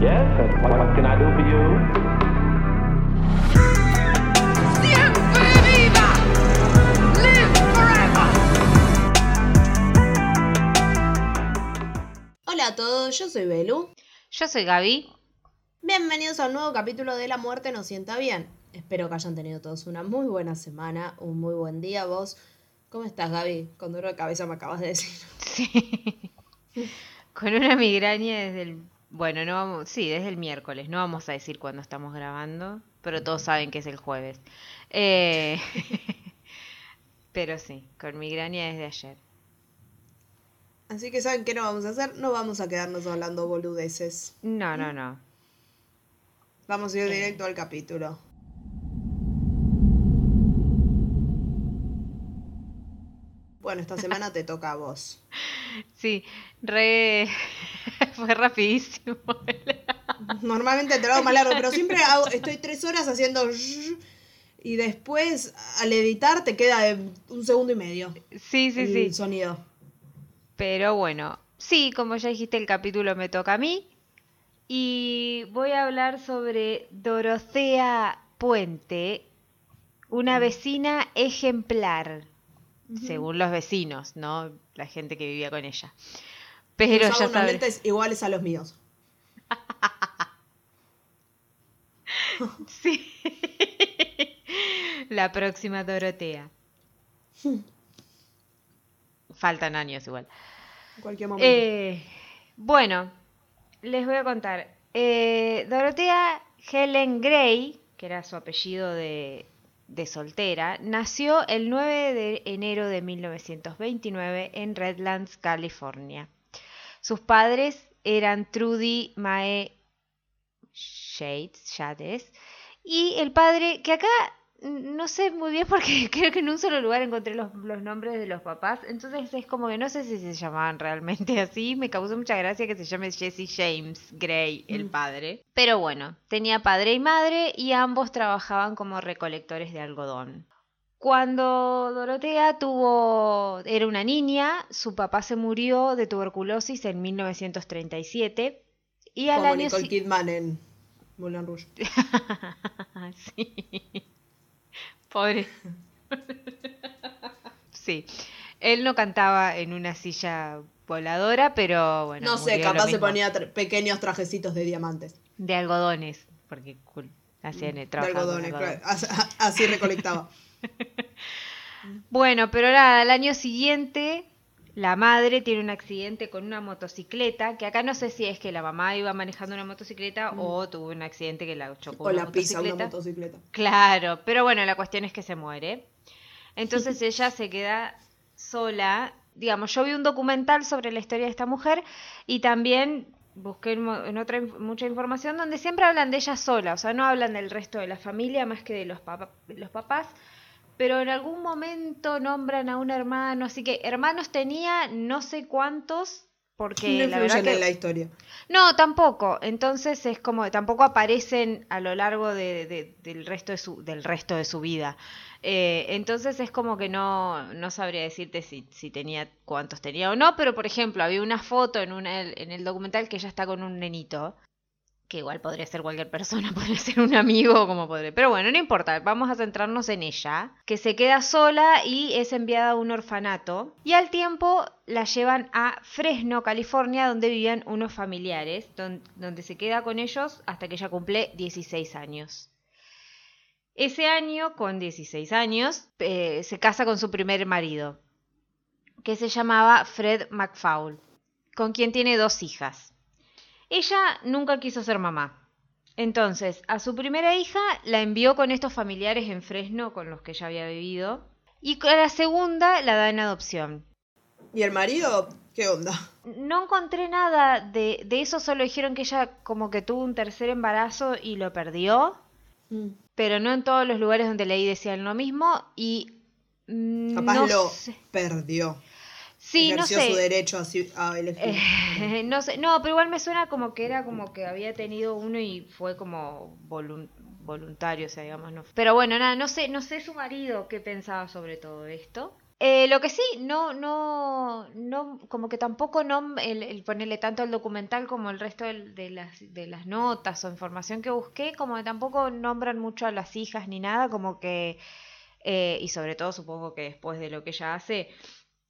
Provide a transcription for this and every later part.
Yes, what, what can I do for you? ¡Siempre viva! ¡Live forever! Hola a todos, yo soy Belu. Yo soy Gaby. Bienvenidos a un nuevo capítulo de La Muerte nos sienta bien. Espero que hayan tenido todos una muy buena semana, un muy buen día. Vos, ¿cómo estás, Gaby? Con dolor de cabeza me acabas de decir. Sí. Con una migraña desde el... Bueno, no vamos... Sí, desde el miércoles. No vamos a decir cuándo estamos grabando, pero todos saben que es el jueves. Eh, Pero sí, con migraña desde ayer. Así que ¿saben qué no vamos a hacer? No vamos a quedarnos hablando boludeces. No, no, no. Vamos a ir directo al capítulo. Bueno, esta semana te toca a vos. Sí, re... Fue rapidísimo. Normalmente te lo hago más largo, pero siempre hago- estoy tres horas haciendo y después al editar te queda de un segundo y medio Sí, sí, el sí. sonido. Pero bueno, sí, como ya dijiste, el capítulo me toca a mí. Y voy a hablar sobre Dorotea Puente, una vecina ejemplar, según los vecinos, ¿no? La gente que vivía con ella. Pero Usaba ya unos sabes. lentes iguales a los míos. Sí. La próxima Dorotea. Faltan años igual. En cualquier momento. Eh, bueno, les voy a contar. Eh, Dorotea Helen Gray, que era su apellido de, de soltera, nació el 9 de enero de 1929 en Redlands, California. Sus padres eran Trudy Mae Shades, Shades y el padre, que acá no sé muy bien porque creo que en un solo lugar encontré los, los nombres de los papás, entonces es como que no sé si se llamaban realmente así, me causó mucha gracia que se llame Jesse James Gray, el Mm. padre. Pero bueno, tenía padre y madre y ambos trabajaban como recolectores de algodón. Cuando Dorotea tuvo era una niña, su papá se murió de tuberculosis en 1937 y al Como año Nicole si- Kidman en Moulin Rouge. sí. Pobre. sí. Él no cantaba en una silla voladora, pero bueno. no sé, capaz se ponía tra- pequeños trajecitos de diamantes. De algodones, porque cool, hacían De trabajaban con algodones, algodón. claro. As- Así recolectaba. Bueno, pero nada, al año siguiente la madre tiene un accidente con una motocicleta, que acá no sé si es que la mamá iba manejando una motocicleta o tuvo un accidente que la chocó Mm. o una la pisa una motocicleta. Claro, pero bueno, la cuestión es que se muere. Entonces ella se queda sola. Digamos, yo vi un documental sobre la historia de esta mujer y también busqué en, otra mucha información donde siempre hablan de ella sola, o sea, no hablan del resto de la familia más que de los, los papás, pero en algún momento nombran a un hermano, así que hermanos tenía no sé cuántos, porque no la verdad que... en la historia. No, tampoco. Entonces es como tampoco aparecen a lo largo de- de- del resto de su del resto de su vida. Eh, entonces es como que no, no sabría decirte si, si tenía cuántos tenía o no, pero por ejemplo había una foto en una, en el documental que ella está con un nenito, que igual podría ser cualquier persona, podría ser un amigo, como podría. Pero bueno, no importa, vamos a centrarnos en ella, que se queda sola y es enviada a un orfanato. Y al tiempo la llevan a Fresno, California, donde vivían unos familiares, don- donde se queda con ellos hasta que ella cumple 16 años. Ese año, con 16 años, eh, se casa con su primer marido, que se llamaba Fred McFaul, con quien tiene dos hijas. Ella nunca quiso ser mamá. Entonces, a su primera hija la envió con estos familiares en Fresno con los que ella había vivido. Y a la segunda la da en adopción. ¿Y el marido? ¿Qué onda? No encontré nada de, de eso, solo dijeron que ella como que tuvo un tercer embarazo y lo perdió. Mm. Pero no en todos los lugares donde leí decían lo mismo. Y Capaz no lo sé. perdió. Sí, no sé. su derecho a, elegir. Eh, no sé, no, pero igual me suena como que era como que había tenido uno y fue como volun- voluntario, o sea, digamos, no. Pero bueno, nada, no sé, no sé su marido qué pensaba sobre todo esto. Eh, lo que sí, no, no, no, como que tampoco no el, el ponerle tanto al documental como el resto de, las, de las notas o información que busqué, como que tampoco nombran mucho a las hijas ni nada, como que, eh, y sobre todo supongo que después de lo que ella hace,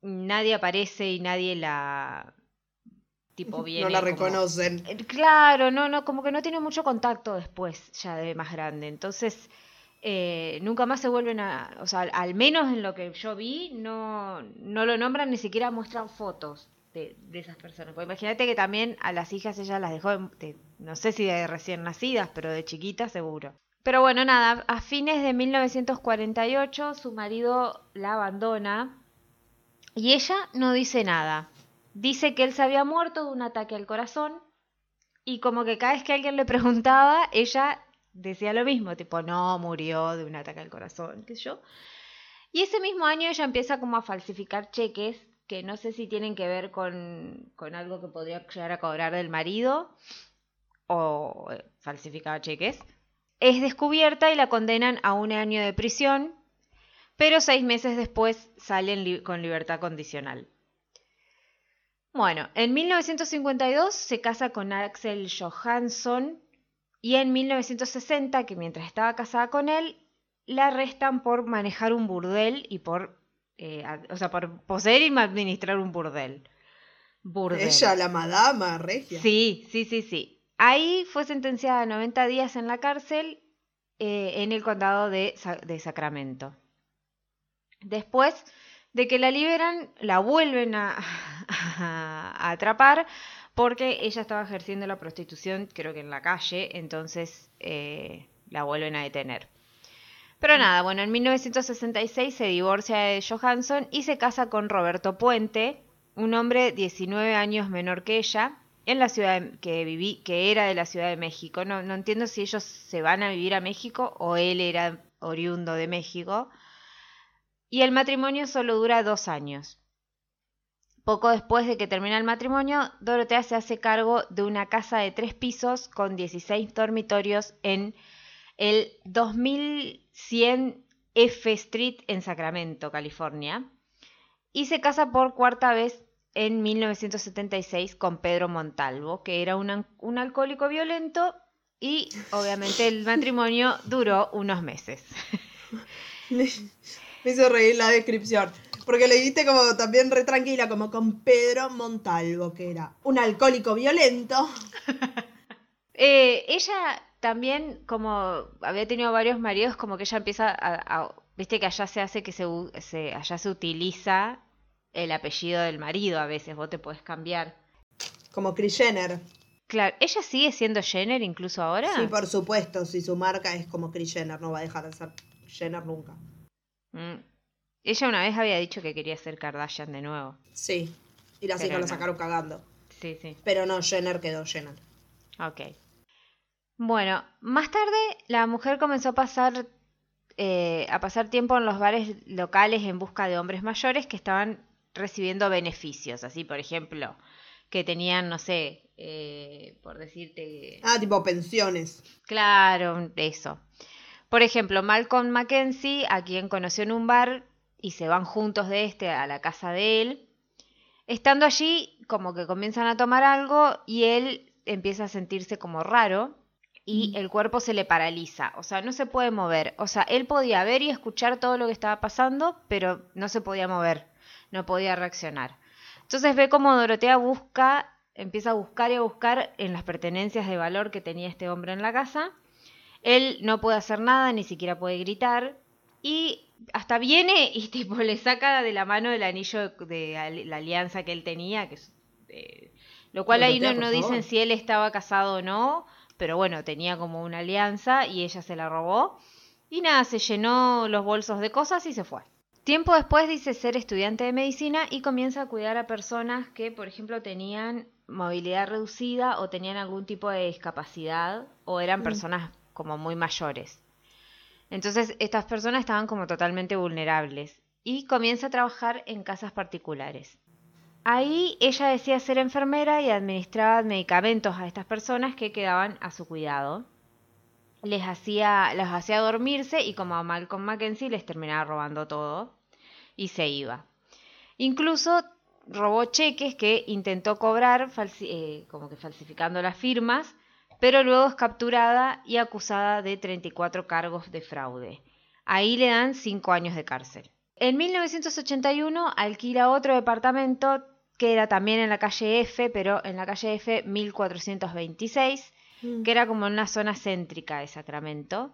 nadie aparece y nadie la, tipo, viene no la como- reconocen. eh, Claro, no, no, como que no tiene mucho contacto después, ya de más grande. Entonces, eh, nunca más se vuelven a, o sea, al, menos en lo que yo vi, no, no lo nombran, ni siquiera muestran fotos de, de esas personas. Porque imagínate que también a las hijas ella las dejó, de- de- no sé si de recién nacidas, pero de chiquitas seguro. Pero bueno, nada, a fines de 1948 su marido la abandona y ella no dice nada. Dice que él se había muerto de un ataque al corazón y como que cada vez que alguien le preguntaba, ella decía lo mismo, tipo, no, murió de un ataque al corazón, qué sé yo. Y ese mismo año ella empieza como a falsificar cheques que no sé si tienen que ver con, con algo que podría llegar a cobrar del marido o eh, falsificaba cheques. Es descubierta y la condenan a un año de prisión, pero seis meses después sale en li- con libertad condicional. Bueno, en 1952 se casa con Axel Johansson y en 1960, que mientras estaba casada con él, la arrestan por manejar un burdel y por, eh, o sea, por poseer y administrar un burdel. Burdel. Ella, la madama regia. Sí, sí, sí, sí. Ahí fue sentenciada a 90 días en la cárcel eh, en el condado de Sacramento. Después de que la liberan, la vuelven a, a atrapar porque ella estaba ejerciendo la prostitución, creo que en la calle, entonces eh, la vuelven a detener. Pero nada, bueno, en 1966 se divorcia de Johansson y se casa con Roberto Puente, un hombre 19 años menor que ella, en la ciudad de- que viví, que era de la Ciudad de México. No, no entiendo si ellos se van a vivir a México o él era oriundo de México. Y el matrimonio solo dura dos años. Poco después de que termina el matrimonio, Dorotea se hace cargo de una casa de tres pisos con 16 dormitorios en el 2100 F Street en Sacramento, California. Y se casa por cuarta vez en 1976 con Pedro Montalvo, que era un, un alcohólico violento y obviamente el matrimonio duró unos meses. Me hizo reír la descripción. Porque le dijiste como también re tranquila, como con Pedro Montalvo, que era un alcohólico violento. Eh, ella también, como había tenido varios maridos, como que ella empieza a, a- viste que allá se hace que se, allá se utiliza el apellido del marido a veces, vos te puedes cambiar. Como Kris Jenner. Claro, ella sigue siendo Jenner incluso ahora. Sí, por supuesto, si su marca es como Kris Jenner, no va a dejar de ser Jenner nunca. Mm. Ella una vez había dicho que quería ser Kardashian de nuevo. Sí. Y las Pero hijas la no. sacaron cagando. Sí, sí. Pero no, Jenner quedó Jenner. Ok. Bueno, más tarde la mujer comenzó a pasar eh, a pasar tiempo en los bares locales en busca de hombres mayores que estaban recibiendo beneficios, así por ejemplo, que tenían, no sé, eh, por decirte, Ah, tipo pensiones. claro, eso. Por ejemplo, Malcolm Mackenzie, a quien conoció en un bar y se van juntos de este a la casa de él. Estando allí, como que comienzan a tomar algo y él empieza a sentirse como raro y el cuerpo se le paraliza, o sea, no se puede mover. O sea, él podía ver y escuchar todo lo que estaba pasando, pero no se podía mover, no podía reaccionar. Entonces ve como Dorotea busca, empieza a buscar y a buscar en las pertenencias de valor que tenía este hombre en la casa. Él no puede hacer nada, ni siquiera puede gritar. Y hasta viene y tipo le saca de la mano el anillo de la alianza que él tenía, que es, eh, lo cual ahí no, dicen favor. si él estaba casado o no, pero bueno, tenía como una alianza y ella se la robó. Y nada, se llenó los bolsos de cosas y se fue. Tiempo después dice ser estudiante de medicina y comienza a cuidar a personas que, por ejemplo, tenían movilidad reducida o tenían algún tipo de discapacidad o eran personas como muy mayores. Entonces, estas personas estaban como totalmente vulnerables y comienza a trabajar en casas particulares. Ahí ella decía ser enfermera y administraba medicamentos a estas personas que quedaban a su cuidado. Les hacía, los hacía dormirse y como a Malcolm Mackenzie les terminaba robando todo. y se iba. Incluso robó cheques que intentó cobrar eh, como que falsificando las firmas, pero luego es capturada y acusada de 34 cargos de fraude. Ahí le dan 5 años de cárcel. En 1981 alquila otro departamento que era también en la calle F, pero en la calle F 1426, Mm. que era como en una zona céntrica de Sacramento.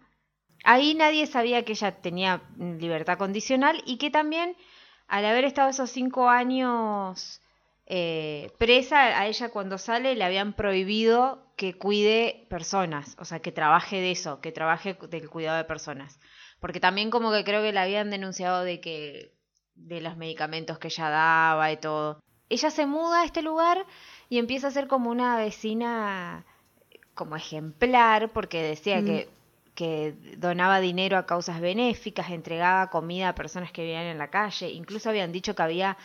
Ahí nadie sabía que ella tenía libertad condicional y que también al haber estado esos cinco años eh, presa, a ella cuando sale le habían prohibido que cuide personas, o sea, que trabaje de eso, que trabaje del cuidado de personas. Porque también como que creo que la habían denunciado de que de los medicamentos que ella daba y todo. Ella se muda a este lugar y empieza a ser como una vecina como ejemplar porque decía Mm. que, que donaba dinero a causas benéficas, entregaba comida a personas que vivían en la calle, incluso habían dicho que había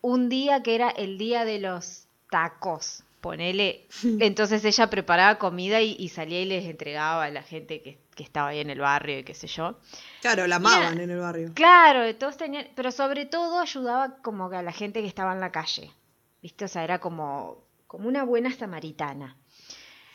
un día que era el día de los tacos, ponele, entonces ella preparaba comida y, y salía y les entregaba a la gente que, que estaba ahí en el barrio y qué sé yo. Claro, la amaban en el barrio. Claro, todos tenían, pero sobre todo ayudaba como que a la gente que estaba en la calle, ¿viste? O sea, era como, como una buena samaritana.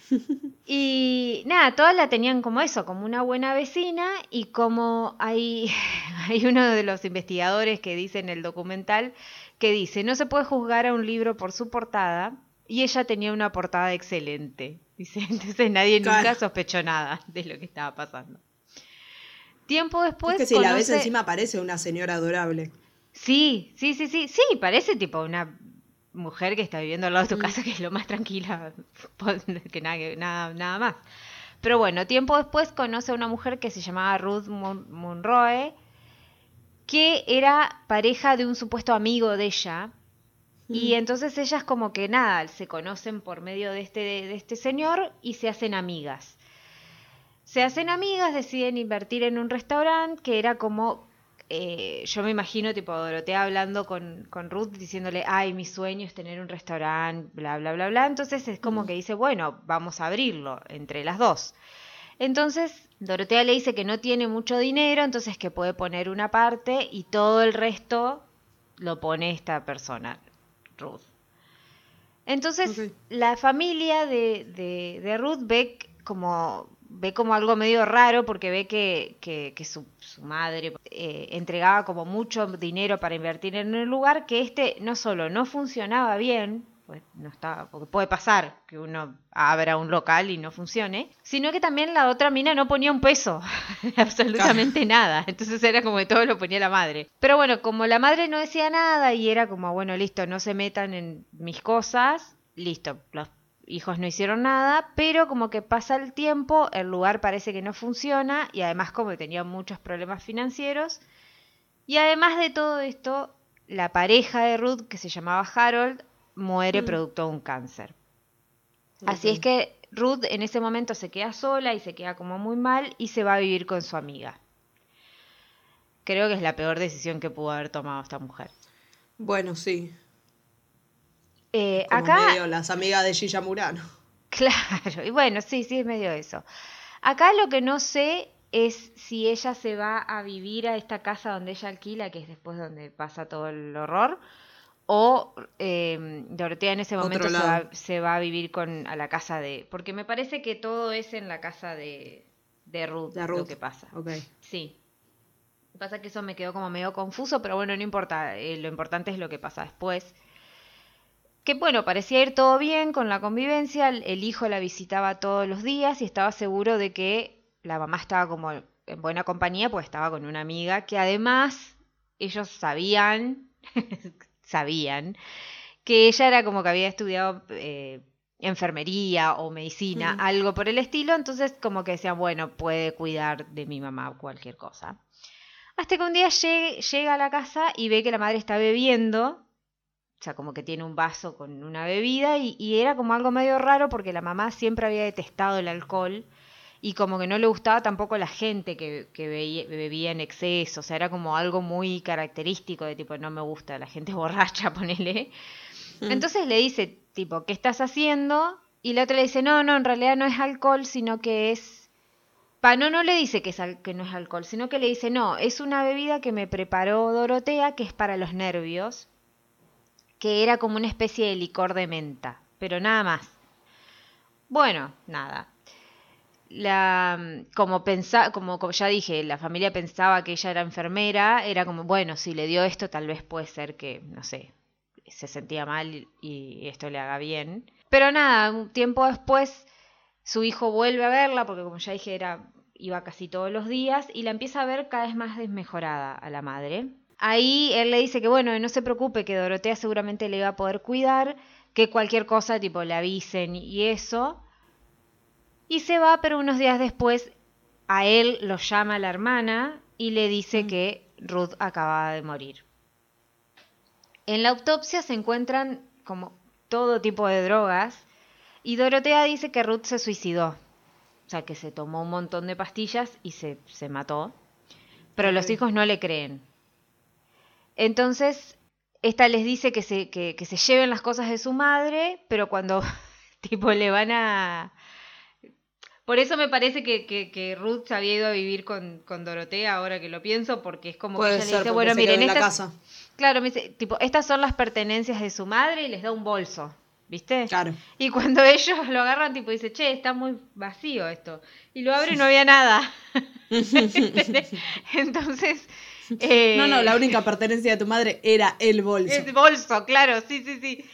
Y nada, todas la tenían como eso, como una buena vecina y como hay, hay uno de los investigadores que dice en el documental que dice, no se puede juzgar a un libro por su portada y ella tenía una portada excelente. Dice, entonces nadie nunca sospechó nada de lo que estaba pasando. Tiempo después... es que si la ves encima parece una señora adorable. Sí, sí, sí, sí, sí, parece tipo una mujer que está viviendo al lado de tu casa, que es lo más tranquila que nada, que nada, nada más. Pero bueno, tiempo después conoce a una mujer que se llamaba Ruth Mon- Monroe, que era pareja de un supuesto amigo de ella. Y entonces ellas como que nada, se conocen por medio de este, de este señor y se hacen amigas. Se hacen amigas, deciden invertir en un restaurante que era como, eh, yo me imagino tipo Dorotea hablando con, con Ruth diciéndole, ay, mi sueño es tener un restaurante, bla, bla, bla, bla. Entonces es como que dice, bueno, vamos a abrirlo entre las dos. Entonces Dorotea le dice que no tiene mucho dinero, entonces que puede poner una parte y todo el resto lo pone esta persona, Ruth. Entonces la familia de, de, de Ruth ve como ve como algo medio raro porque ve que, que, que su, su madre eh, entregaba como mucho dinero para invertir en el lugar que este no solo no funcionaba bien pues no estaba porque puede pasar que uno abra un local y no funcione sino que también la otra mina no ponía un peso absolutamente nada. Entonces era como que todo lo ponía la madre. Pero bueno como la madre no decía nada y era como bueno listo no se metan en mis cosas listo los hijos no hicieron nada, pero como que pasa el tiempo, el lugar parece que no funciona y además como que tenía muchos problemas financieros. Y además de todo esto, la pareja de Ruth, que se llamaba Harold, muere producto de un cáncer. Así es que Ruth en ese momento se queda sola y se queda como muy mal y se va a vivir con su amiga. Creo que es la peor decisión que pudo haber tomado esta mujer. Bueno, sí. Eh, Como acá medio las amigas de Gilla Murano. Claro, y bueno, sí, sí, es medio eso. Acá lo que no sé es si ella se va a vivir a esta casa donde ella alquila, que es después donde pasa todo el horror, o eh, Dorotea en ese momento se va, se va a vivir con, a la casa de... Porque me parece que todo es en la casa de, de Ruth, De lo que pasa. Ok. Sí. Lo que pasa es que eso me quedó como medio confuso, pero bueno, no importa. eh, lo importante es lo que pasa después. Que bueno, parecía ir todo bien con la convivencia. El, el hijo la visitaba todos los días y estaba seguro de que la mamá estaba como en buena compañía, pues estaba con una amiga que además ellos sabían, sabían, que ella era como que había estudiado eh, enfermería o medicina, Mm. algo por el estilo, entonces como que decían, bueno, puede cuidar de mi mamá cualquier cosa. Hasta que un día llegue- llega a la casa y ve que la madre está bebiendo, o sea, como que tiene un vaso con una bebida y, y era como algo medio raro porque la mamá siempre había detestado el alcohol y como que no le gustaba tampoco la gente que, que veía- bebía en exceso, o sea, era como algo muy característico de tipo, no me gusta la gente borracha, ponele. Entonces le dice, tipo, ¿qué estás haciendo? Y la otra le dice, no, no, en realidad no es alcohol, sino que es Pa, no, no le dice que, es al- que no es alcohol, sino que le dice, no, es una bebida que me preparó Dorotea, que es para los nervios, que era como una especie de licor de menta, pero nada más. Bueno, nada. La, como, pensa, como, como ya dije, la familia pensaba que ella era enfermera, era como, bueno, si le dio esto, tal vez puede ser que, no sé, se sentía mal y esto le haga bien. Pero nada, un tiempo después su hijo vuelve a verla, porque como ya dije, era, iba casi todos los días, y la empieza a ver cada vez más desmejorada a la madre. Ahí él le dice que bueno, no se preocupe, que Dorotea seguramente le iba a poder cuidar, que cualquier cosa tipo le avisen y eso. Y se va, pero unos días después a él lo llama la hermana y le dice que Ruth acababa de morir. En la autopsia se encuentran como todo tipo de drogas y Dorotea dice que Ruth se suicidó. O sea, que se tomó un montón de pastillas y se, se mató. Pero los hijos no le creen. Entonces, esta les dice que se, que, que se lleven las cosas de su madre, pero cuando tipo le van a... Por eso me parece que, que, que Ruth se había ido a vivir con, con Dorotea, ahora que lo pienso, porque es como que Puede ella ser, le dice, bueno, miren, casa. Claro, me dice, tipo, estas son las pertenencias de su madre y les da un bolso, ¿viste? Claro. Y cuando ellos lo agarran, tipo, dice, che, está muy vacío esto. Y lo abre y no había nada. Entonces... eh, No, no, la única pertenencia de tu madre era el bolso. Es bolso, claro, sí, sí, sí.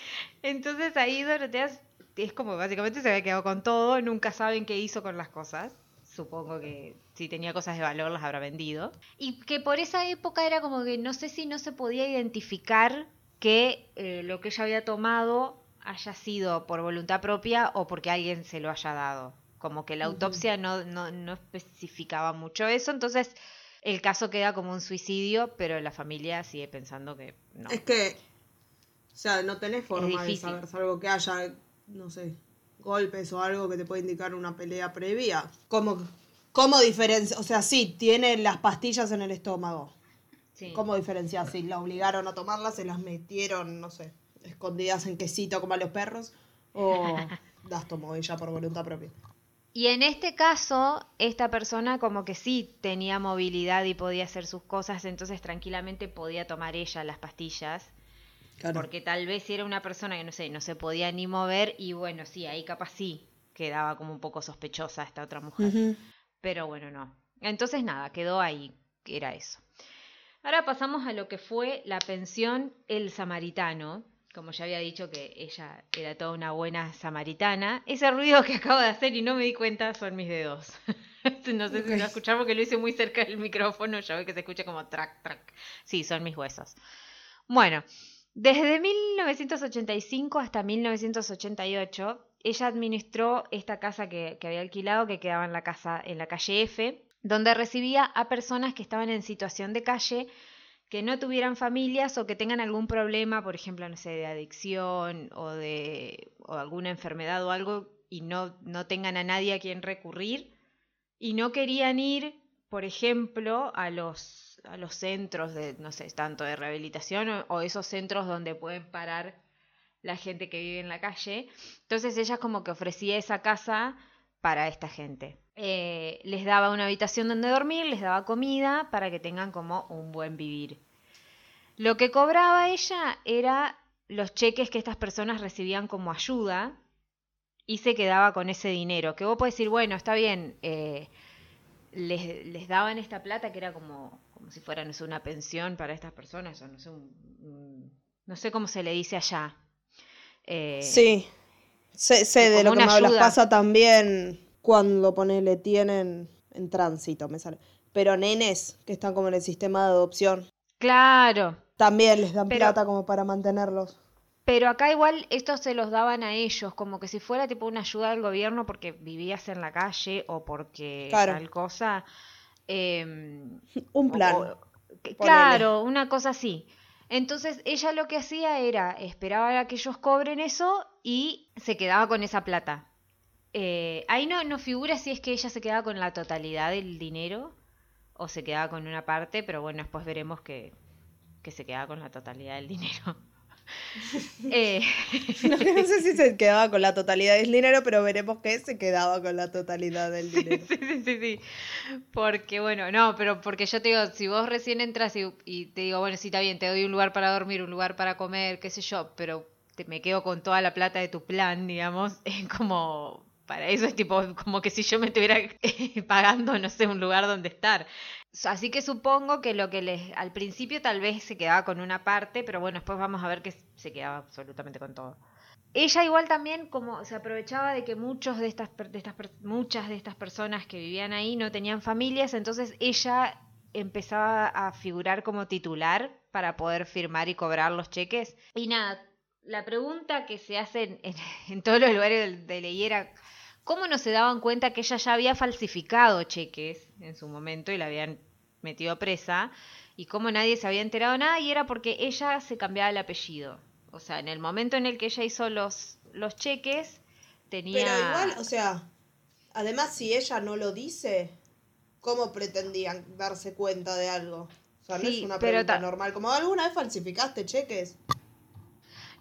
Entonces ahí Dorotea es- como básicamente se había quedado con todo, nunca saben qué hizo con las cosas. Supongo que si tenía cosas de valor las habrá vendido. Y que por esa época era como que no sé si no se podía identificar que eh, lo que ella había tomado haya sido por voluntad propia o porque alguien se lo haya dado. Como que la autopsia no, no, no especificaba mucho eso, entonces el caso queda como un suicidio, pero la familia sigue pensando que no. Es que, o sea, no tenés forma de saber, salvo que haya, no sé, golpes o algo que te pueda indicar una pelea previa. ¿Cómo, cómo diferencia? O sea, sí, tiene las pastillas en el estómago. Sí. ¿Cómo diferenciar si la obligaron a tomarlas, se las metieron, no sé, escondidas en quesito como a los perros? ¿O las tomó ella por voluntad propia? Y en este caso, esta persona como que sí tenía movilidad y podía hacer sus cosas, entonces tranquilamente podía tomar ella las pastillas. Claro. Porque tal vez si era una persona que no sé, no se podía ni mover y bueno, sí, ahí capaz sí quedaba como un poco sospechosa esta otra mujer. Pero bueno, no. Entonces nada, quedó ahí, era eso. Ahora pasamos a lo que fue la pensión El Samaritano. Como ya había dicho que ella era toda una buena samaritana. Ese ruido que acabo de hacer y no me di cuenta son mis dedos. no sé si lo escucharon porque lo hice muy cerca del micrófono. Ya ve que se escucha como track, track. Sí, son mis huesos. Bueno, desde 1985 hasta 1988, ella administró esta casa que, había alquilado, que quedaba en la casa en la calle F, donde recibía a personas que estaban en situación de calle, que no tuvieran familias o que tengan algún problema, por ejemplo, no sé, de adicción o de o alguna enfermedad o algo, y no, no tengan a nadie a quien recurrir, y no querían ir, por ejemplo, a los, a los centros de, no sé, tanto de rehabilitación o, esos centros donde pueden parar la gente que vive en la calle. Entonces ella como que ofrecía esa casa para esta gente. Eh, les daba una habitación donde dormir, les daba comida para que tengan como un buen vivir. Lo que cobraba ella era los cheques que estas personas recibían como ayuda y se quedaba con ese dinero. Que vos podés decir, bueno, está bien, eh, les, les daban esta plata que era como, como si fuera, no sé, una pensión para estas personas, o no sé, un- un- no sé cómo se le dice allá. Eh, Sí, sé, sé de lo que me hablas. Pasa también cuando ponele tienen en tránsito, me sale. Pero nenes que están como en el sistema de adopción, Claro, también les dan Pero- plata como para mantenerlos. pero acá igual estos se los daban a ellos, como que si fuera tipo una ayuda del gobierno porque vivías en la calle o porque Claro. tal cosa. Em, Un plan. o- que- ponele. claro, una cosa así. Entonces ella lo que hacía era esperaba a que ellos cobren eso y se quedaba con esa plata. Eh, ahí no, no figura si es que ella se quedaba con la totalidad del dinero o se quedaba con una parte, pero bueno, después veremos que, que se quedaba con la totalidad del dinero. Eh, No, sé si se quedaba con la totalidad del dinero, pero veremos que se quedaba con la totalidad del dinero. sí, sí, sí, sí. Porque, bueno, no, pero porque yo te digo, si vos recién entras y, y te digo, bueno, sí, está bien, te doy un lugar para dormir, un lugar para comer, qué sé yo, pero te, me quedo con toda la plata de tu plan, digamos, es como, para eso es tipo, como que si yo me estuviera pagando, no sé, un lugar donde estar. Así que supongo que lo que les, al principio tal vez se quedaba con una parte, pero bueno, después vamos a ver que se quedaba absolutamente con todo. Ella igual también como se aprovechaba de que muchos de estas, de estas muchas de estas personas que vivían ahí no tenían familias, entonces ella empezaba a figurar como titular para poder firmar y cobrar los cheques. Y nada, la pregunta que se hace en, todos los lugares de ley era cómo no se daban cuenta que ella ya había falsificado cheques en su momento y la habían metido presa y cómo nadie se había enterado nada y era porque ella se cambiaba el apellido. O sea, en el momento en el que ella hizo los, los cheques, tenía... Pero igual, o sea, además si ella no lo dice, ¿cómo pretendían darse cuenta de algo? O sea, no Sí, es una pregunta ta- normal. Como alguna vez falsificaste cheques.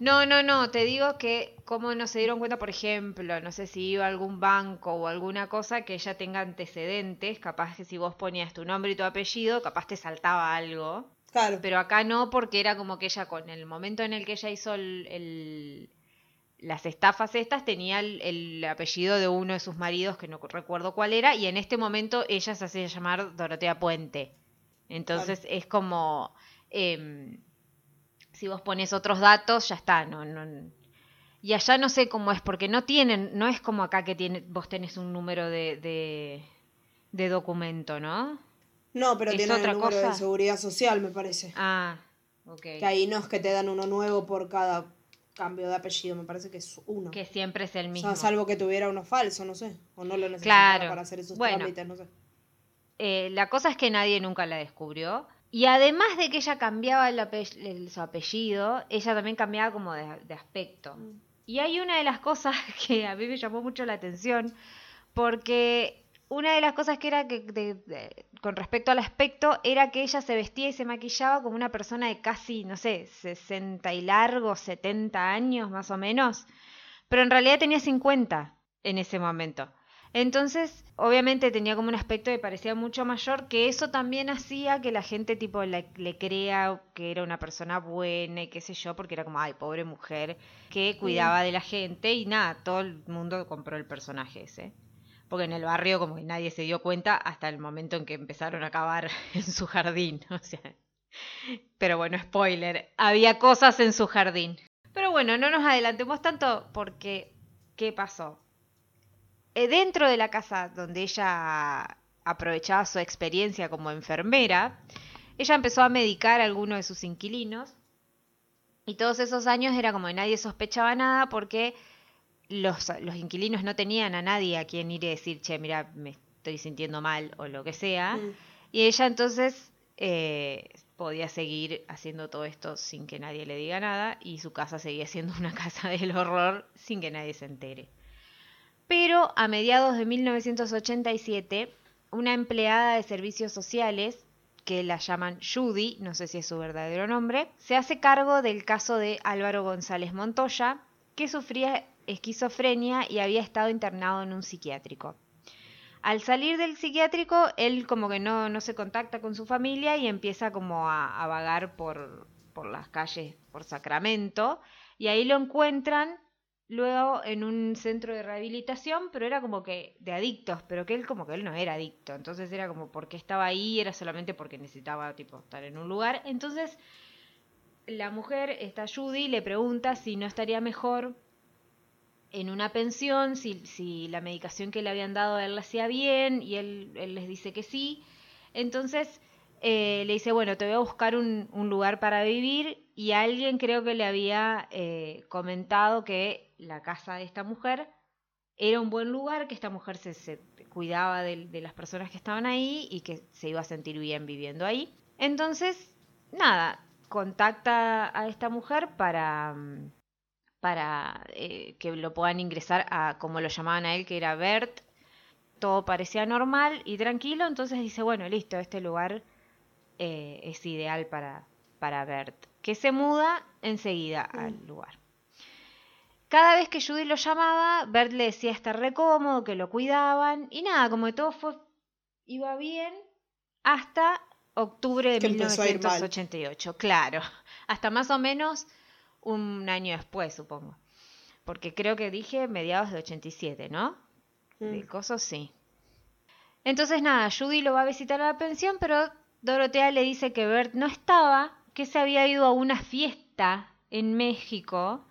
No, no, no, te digo que cómo no se dieron cuenta, por ejemplo, no sé si iba a algún banco o alguna cosa que ella tenga antecedentes, capaz que si vos ponías tu nombre y tu apellido, capaz te saltaba algo. Claro. Pero acá no, porque era como que ella, con el momento en el que ella hizo el, el- las estafas estas, tenía el, el apellido de uno de sus maridos, que no recuerdo cuál era, y en este momento ella se hacía llamar Dorotea Puente. Entonces es como, em, si vos pones otros datos, ya está, no, no, y allá no sé cómo es, porque no tienen, no es como acá que tiene, vos tenés un número de, de, de documento, ¿no? No, pero ¿Es tienen otra el número de cosa? seguridad social, me parece. Ah, ok. Que ahí no es que te dan uno nuevo por cada cambio de apellido, me parece que es uno. Que siempre es el O mismo. sea, salvo que tuviera uno falso, no sé. O no lo necesitaba Claro. para hacer esos Bueno. trámites, no sé. Eh, la cosa es que nadie nunca la descubrió. Y además de que ella cambiaba el el- su apellido, ella también cambiaba como de, de aspecto. Y hay una de las cosas que a mí me llamó mucho la atención, porque una de las cosas que era que de- de- con respecto al aspecto era que ella se vestía y se maquillaba como una persona de casi, no sé, 60 y largos, 70 años más o menos, pero en realidad tenía 50 en ese momento. Entonces, obviamente tenía como un aspecto que parecía mucho mayor, que eso también hacía que la gente tipo le, le crea que era una persona buena y qué sé yo, porque era como, ay, pobre mujer, que cuidaba de la gente y nada, todo el mundo compró el personaje ese. Porque en el barrio como que nadie se dio cuenta hasta el momento en que empezaron a cavar en su jardín. O sea, pero bueno, spoiler, había cosas en su jardín. Pero bueno, no nos adelantemos tanto porque, ¿qué pasó? Eh, dentro de la casa donde ella aprovechaba su experiencia como enfermera, ella empezó a medicar a algunos de sus inquilinos y todos esos años era como que nadie sospechaba nada porque los, los inquilinos no tenían a nadie a quien ir y decir, che, mira, me estoy sintiendo mal o lo que sea. Mm. Y ella entonces eh, podía seguir haciendo todo esto sin que nadie le diga nada y su casa seguía siendo una casa del horror sin que nadie se entere. Pero a mediados de 1987, una empleada de servicios sociales, que la llaman Judy, no sé si es su verdadero nombre, se hace cargo del caso de Álvaro González Montoya, que sufría esquizofrenia y había estado internado en un psiquiátrico. Al salir del psiquiátrico, él como que no, no se contacta con su familia y empieza como a, vagar por, por las calles, por Sacramento, y ahí lo encuentran luego en un centro de rehabilitación, pero era como que de adictos, pero que él como que él no era adicto, entonces era como porque estaba ahí, era solamente porque necesitaba tipo estar en un lugar, entonces la mujer, esta Judy, le pregunta si no estaría mejor en una pensión, si, si la medicación que le habían dado a él le hacía bien, y él, él les dice que sí. Entonces eh, le dice, bueno, te voy a buscar un, un lugar para vivir, y alguien creo que le había eh, comentado que la casa de esta mujer era un buen lugar, que esta mujer se, se cuidaba de, de las personas que estaban ahí y que se iba a sentir bien viviendo ahí. Entonces, nada, contacta a esta mujer para, para eh, que lo puedan ingresar a, como lo llamaban a él, que era Bert. Todo parecía normal y tranquilo, entonces dice, bueno, listo, este lugar eh, es ideal para, para Bert. que se muda enseguida al lugar. Cada vez que Judy lo llamaba, Bert le decía estar re cómodo, que lo cuidaban, y nada, como que todo fue, iba bien hasta octubre de Que empezó a ir mal. 1988. Claro, hasta más o menos un año después, supongo. Porque creo que dije mediados de 87, ¿no? De cosas sí. Entonces nada, Judy lo va a visitar a la pensión, pero Dorotea le dice que Bert no estaba, que se había ido a una fiesta en México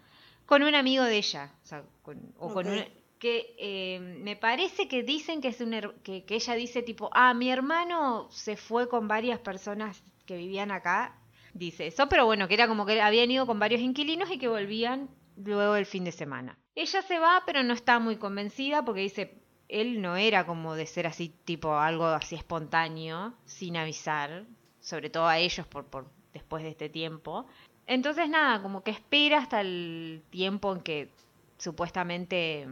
con un amigo de ella. O, sea, con, o con una- que eh, me parece que dicen que es un que, que ella dice tipo, ah, mi hermano se fue con varias personas que vivían acá. Dice eso, pero bueno, que era como que habían ido con varios inquilinos y que volvían luego del fin de semana. Ella se va, pero no está muy convencida porque dice, él no era como de ser así, tipo algo así espontáneo, sin avisar, sobre todo a ellos por, por después de este tiempo. Entonces nada, como que espera hasta el tiempo en que supuestamente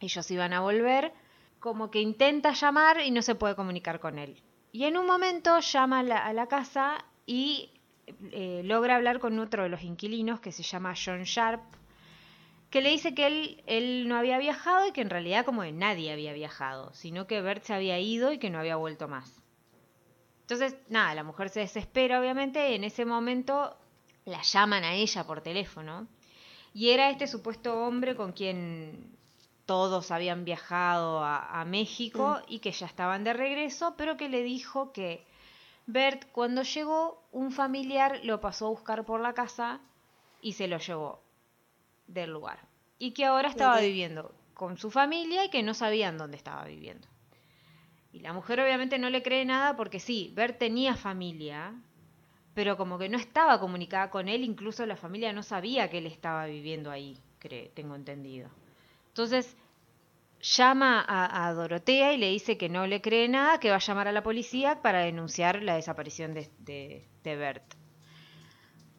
ellos iban a volver, como que intenta llamar y no se puede comunicar con él. Y en un momento llama a la, casa y eh, logra hablar con otro de los inquilinos que se llama John Sharp, que le dice que él, él no había viajado y que en realidad como que nadie había viajado, sino que Bert se había ido y que no había vuelto más. Entonces, nada, la mujer se desespera, obviamente, y en ese momento la llaman a ella por teléfono. Y era este supuesto hombre con quien todos habían viajado a, a México y que ya estaban de regreso, pero que le dijo que Bert, cuando llegó, un familiar lo pasó a buscar por la casa y se lo llevó del lugar. Y que ahora estaba viviendo con su familia y que no sabían dónde estaba viviendo. Y la mujer obviamente no le cree nada porque sí, Bert tenía familia, pero como que no estaba comunicada con él, incluso la familia no sabía que él estaba viviendo ahí, cre- tengo entendido. Entonces llama a, a Dorotea y le dice que no le cree nada, que va a llamar a la policía para denunciar la desaparición de, de- de Bert.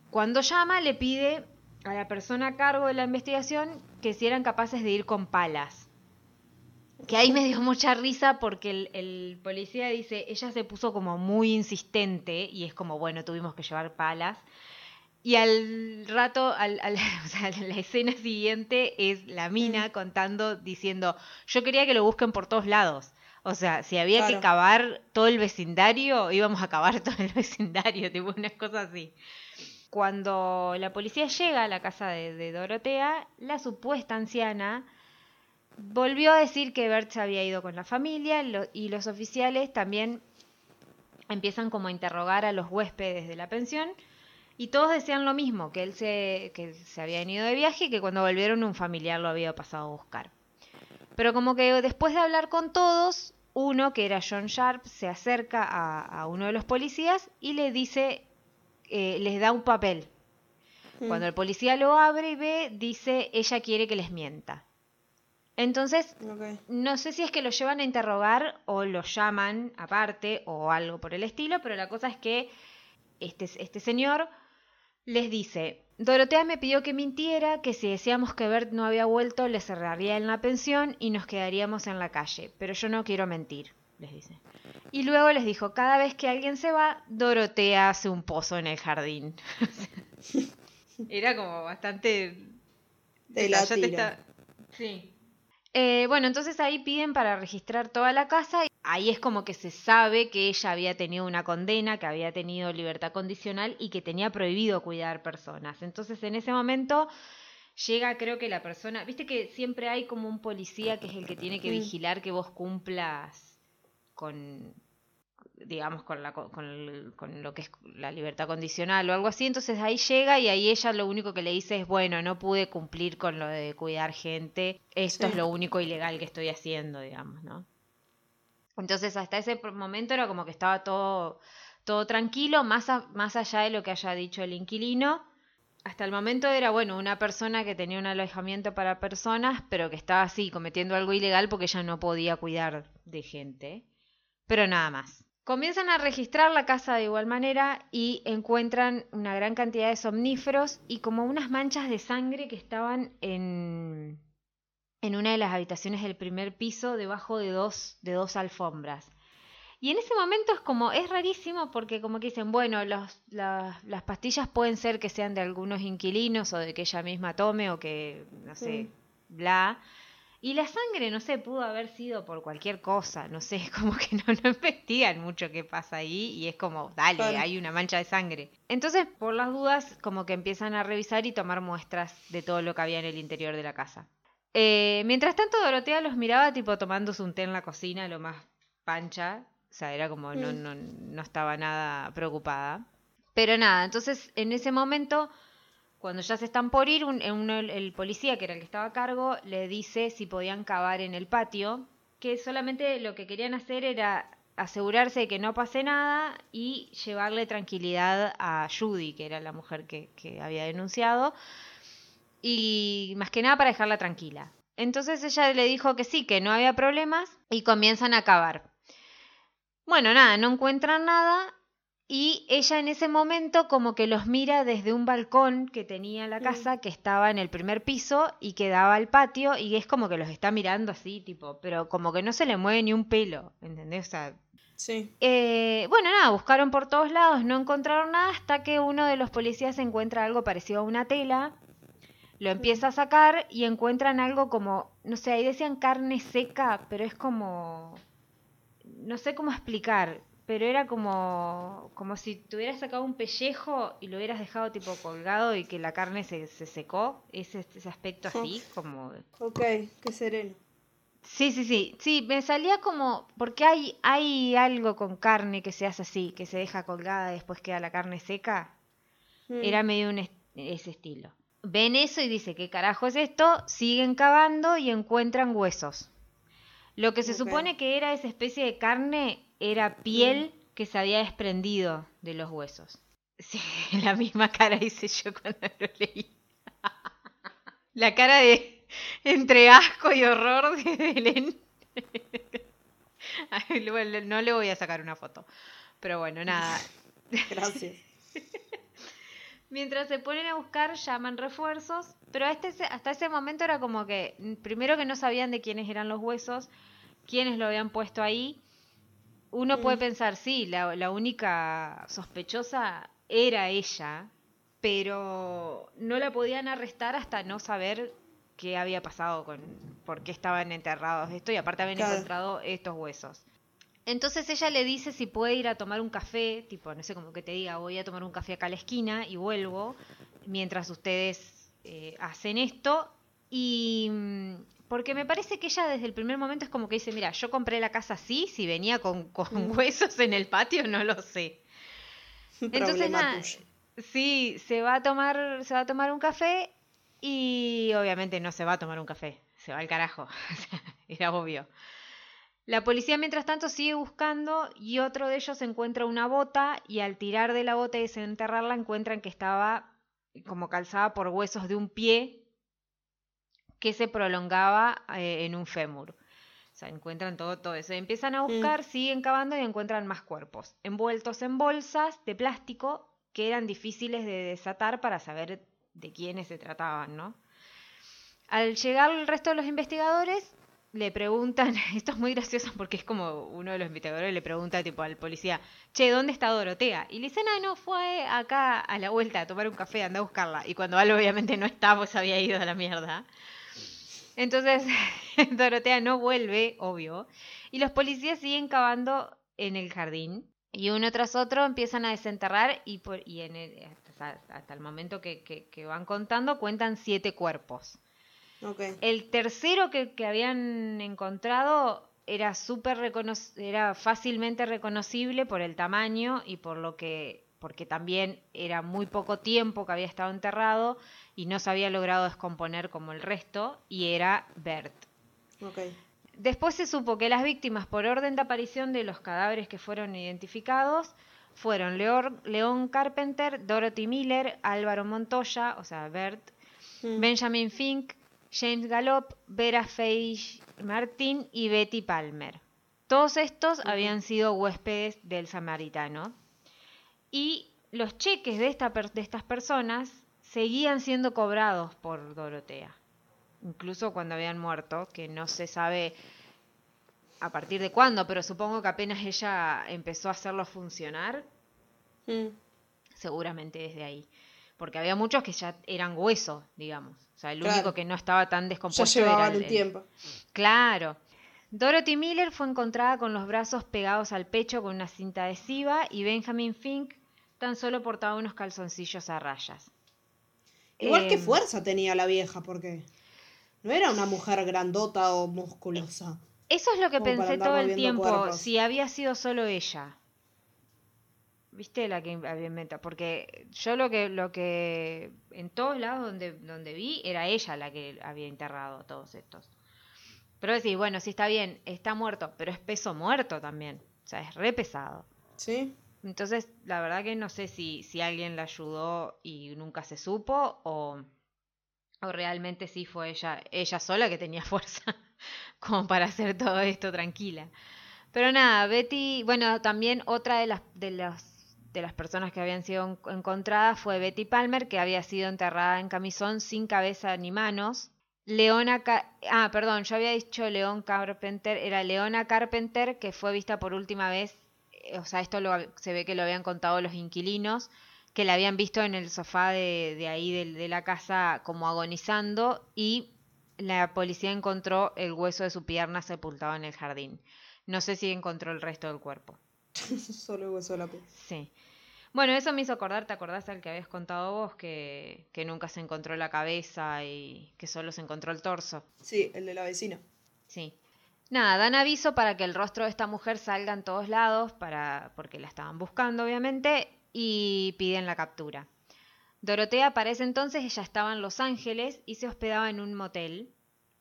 Cuando llama le pide a la persona a cargo de la investigación que si eran capaces de ir con palas. Que ahí me dio mucha risa porque el, el policía dice, ella se puso como muy insistente y es como, bueno, tuvimos que llevar palas. Y al rato, al, al- o sea, la escena siguiente es la mina contando, diciendo, yo quería que lo busquen por todos lados. O sea, si había que cavar todo el vecindario, íbamos a cavar todo el vecindario, tipo una cosa así. Cuando la policía llega a la casa de, de Dorotea, la supuesta anciana volvió a decir que Bert se había ido con la familia lo- y los oficiales también empiezan como a interrogar a los huéspedes de la pensión y todos decían lo mismo, que él se, que se habían ido de viaje y que cuando volvieron un familiar lo había pasado a buscar. Pero como que después de hablar con todos, uno, que era John Sharp, se acerca a, a uno de los policías y le dice, eh, les da un papel. Cuando el policía lo abre y ve, dice, ella quiere que les mienta. Entonces, no sé si es que lo llevan a interrogar o lo llaman aparte o algo por el estilo, pero la cosa es que este, este señor les dice, Dorotea me pidió que mintiera, que si decíamos que Bert no había vuelto, le cerraría en la pensión y nos quedaríamos en la calle, pero yo no quiero mentir, les dice. Y luego les dijo, cada vez que alguien se va, Dorotea hace un pozo en el jardín. Era como bastante... Te la está- Sí. Eh, bueno, entonces ahí piden para registrar toda la casa. Ahí es como que se sabe que ella había tenido una condena, que había tenido libertad condicional y que tenía prohibido cuidar personas. Entonces en ese momento llega, creo que la persona, viste que siempre hay como un policía que es el que tiene que vigilar que vos cumplas con, digamos, con, la, co- con, el- con lo que es la libertad condicional o algo así. Entonces ahí llega y ahí ella lo único que le dice es, bueno, no pude cumplir con lo de cuidar gente, esto Sí. es lo único ilegal que estoy haciendo, digamos, ¿no? Entonces hasta ese momento era como que estaba todo, todo tranquilo, más, a- más allá de lo que haya dicho el inquilino. Hasta el momento era, bueno, una persona que tenía un alojamiento para personas, pero que estaba así cometiendo algo ilegal porque ella no podía cuidar de gente. Pero nada más. Comienzan a registrar la casa de igual manera y encuentran una gran cantidad de somníferos y como unas manchas de sangre que estaban en, en una de las habitaciones del primer piso debajo de dos, de dos alfombras. Y en ese momento es como, es rarísimo porque como que dicen, bueno, los, la- las pastillas pueden ser que sean de algunos inquilinos o de que ella misma tome o que, no sé, bla. Y la sangre, no sé, pudo haber sido por cualquier cosa, no sé, como que no, no investigan mucho qué pasa ahí y es como, dale, hay una mancha de sangre. Entonces, por las dudas, como que empiezan a revisar y tomar muestras de todo lo que había en el interior de la casa. Eh, mientras tanto, Dorotea los miraba tipo tomándose un té en la cocina, lo más pancha. O sea, era como no, no, no estaba nada preocupada. Pero nada, entonces en ese momento, cuando ya se están por ir, un- uno- el policía, que era el que estaba a cargo, le dice si podían cavar en el patio, que solamente lo que querían hacer era asegurarse de que no pase nada y llevarle tranquilidad a Judy, que era la mujer que, que había denunciado, y más que nada para dejarla tranquila. Entonces ella le dijo que sí, que no había problemas y comienzan a cavar. Bueno, nada, no encuentran nada y ella en ese momento como que los mira desde un balcón que tenía la casa que estaba en el primer piso y que daba al patio y es como que los está mirando así, tipo, pero como que no se le mueve ni un pelo, ¿entendés? O sea, Sí. eh, bueno, nada, buscaron por todos lados, no encontraron nada hasta que uno de los policías encuentra algo parecido a una tela, lo empieza a sacar y encuentran algo como, no sé, ahí decían carne seca, pero es como, no sé cómo explicar, pero era como, como si te hubieras sacado un pellejo y lo hubieras dejado tipo colgado y que la carne se, se secó, ese, ese aspecto así, como... Ok, qué sereno. Sí, sí, sí. Sí, me salía como. Porque hay, hay algo con carne que se hace así, que se deja colgada y después queda la carne seca. Mm. Era medio un est- ese estilo. Ven eso y dice, ¿qué carajo es esto? Siguen cavando y encuentran huesos. Lo que se supone que era esa especie de carne era piel que se había desprendido de los huesos. Sí, la misma cara hice yo cuando lo leí. La cara de entre asco y horror de Belén. No le voy a sacar una foto. Pero bueno, nada. Gracias. Mientras se ponen a buscar, llaman refuerzos, pero este, hasta ese momento era como que, mm, primero que no sabían de quiénes eran los huesos, quiénes lo habían puesto ahí. Uno puede pensar, sí, la, la única sospechosa era ella, pero no la podían arrestar hasta no saber qué había pasado con, por qué estaban enterrados esto y aparte habían Claro. encontrado estos huesos. Entonces ella le dice si puede ir a tomar un café, tipo, no sé, como que te diga, voy a tomar un café acá a la esquina y vuelvo, mientras ustedes eh, hacen esto. Y mm, porque me parece que ella desde el primer momento es como que dice, mira, yo compré la casa así, si venía con, con huesos en el patio, no lo sé. Entonces, nada, sí, se va a tomar, se va a tomar un café y obviamente no se va a tomar un café, se va al carajo, era obvio. La policía mientras tanto sigue buscando y otro de ellos encuentra una bota y al tirar de la bota y desenterrarla encuentran que estaba como calzada por huesos de un pie que se prolongaba eh, en un fémur. O sea, encuentran todo, todo eso. Empiezan a buscar, siguen cavando y encuentran más cuerpos, envueltos en bolsas de plástico que eran difíciles de desatar para saber de quiénes se trataban, ¿no? Al llegar el resto de los investigadores, le preguntan, esto es muy gracioso porque es como uno de los investigadores le pregunta tipo al policía, che, ¿dónde está Dorotea? Y le dicen, ah, no, fue acá a la vuelta a tomar un café, anda a buscarla. Y cuando Al obviamente no está, pues había ido a la mierda. Entonces, Dorotea no vuelve, obvio, y los policías siguen cavando en el jardín. Y uno tras otro empiezan a desenterrar y, por, y en el- hasta, hasta el momento que, que- que van contando cuentan siete cuerpos. Ok. El tercero que, que habían encontrado era recono- era fácilmente reconocible por el tamaño y por lo que porque también era muy poco tiempo que había estado enterrado y no se había logrado descomponer como el resto y era Bert. Después se supo que las víctimas por orden de aparición de los cadáveres que fueron identificados fueron León Carpenter, Dorothy Miller, Álvaro Montoya, o sea, Bert, Mm. Benjamin Fink, James Gallop, Vera Feige Martin y Betty Palmer. Todos estos habían sido huéspedes del samaritano. Y los cheques de, esta de estas personas seguían siendo cobrados por Dorotea. Incluso cuando habían muerto, que no se sabe a partir de cuándo, pero supongo que apenas ella empezó a hacerlo funcionar, Mm. seguramente desde ahí. Porque había muchos que ya eran hueso, digamos. O sea, el Claro. único que no estaba tan Ya descompuesto era llevaban el- un el- tiempo. Claro. Dorothy Miller fue encontrada con los brazos pegados al pecho con una cinta adhesiva y Benjamin Fink tan solo portaba unos calzoncillos a rayas. Igual qué Em, fuerza tenía la vieja, porque no era una mujer grandota o musculosa. Eso es lo que pensé todo el tiempo, cuerpos. si había sido solo ella. ¿Viste la que había inventado? Porque yo lo que, lo que en todos lados donde, donde vi era ella la que había enterrado a todos estos. Pero decís, bueno, sí está bien, está muerto, pero es peso muerto también. O sea, es re pesado. ¿Sí? Entonces, la verdad que no sé si, si alguien la ayudó y nunca se supo o, o realmente sí fue ella, ella sola que tenía fuerza como para hacer todo esto tranquila. Pero nada, Betty, bueno, también otra de las, de las, de las personas que habían sido en- encontradas fue Betty Palmer, que había sido enterrada en camisón sin cabeza ni manos. Leona, ah, perdón, yo había dicho León Carpenter, era Leona Carpenter, que fue vista por última vez, o sea, esto lo, se ve que lo habían contado los inquilinos, que la habían visto en el sofá de, de ahí de, la casa como agonizando y la policía encontró el hueso de su pierna sepultado en el jardín. No sé si encontró el resto del cuerpo. Solo el hueso de la piel. Sí. Bueno, eso me hizo acordar, ¿te acordás al que habías contado vos? Que, que nunca se encontró la cabeza y que solo se encontró el torso. Sí, el de la vecina. Sí. Nada, dan aviso para que el rostro de esta mujer salga en todos lados, para, porque la estaban buscando, obviamente, y piden la captura. Dorotea, para ese entonces, ella estaba en Los Ángeles y se hospedaba en un motel.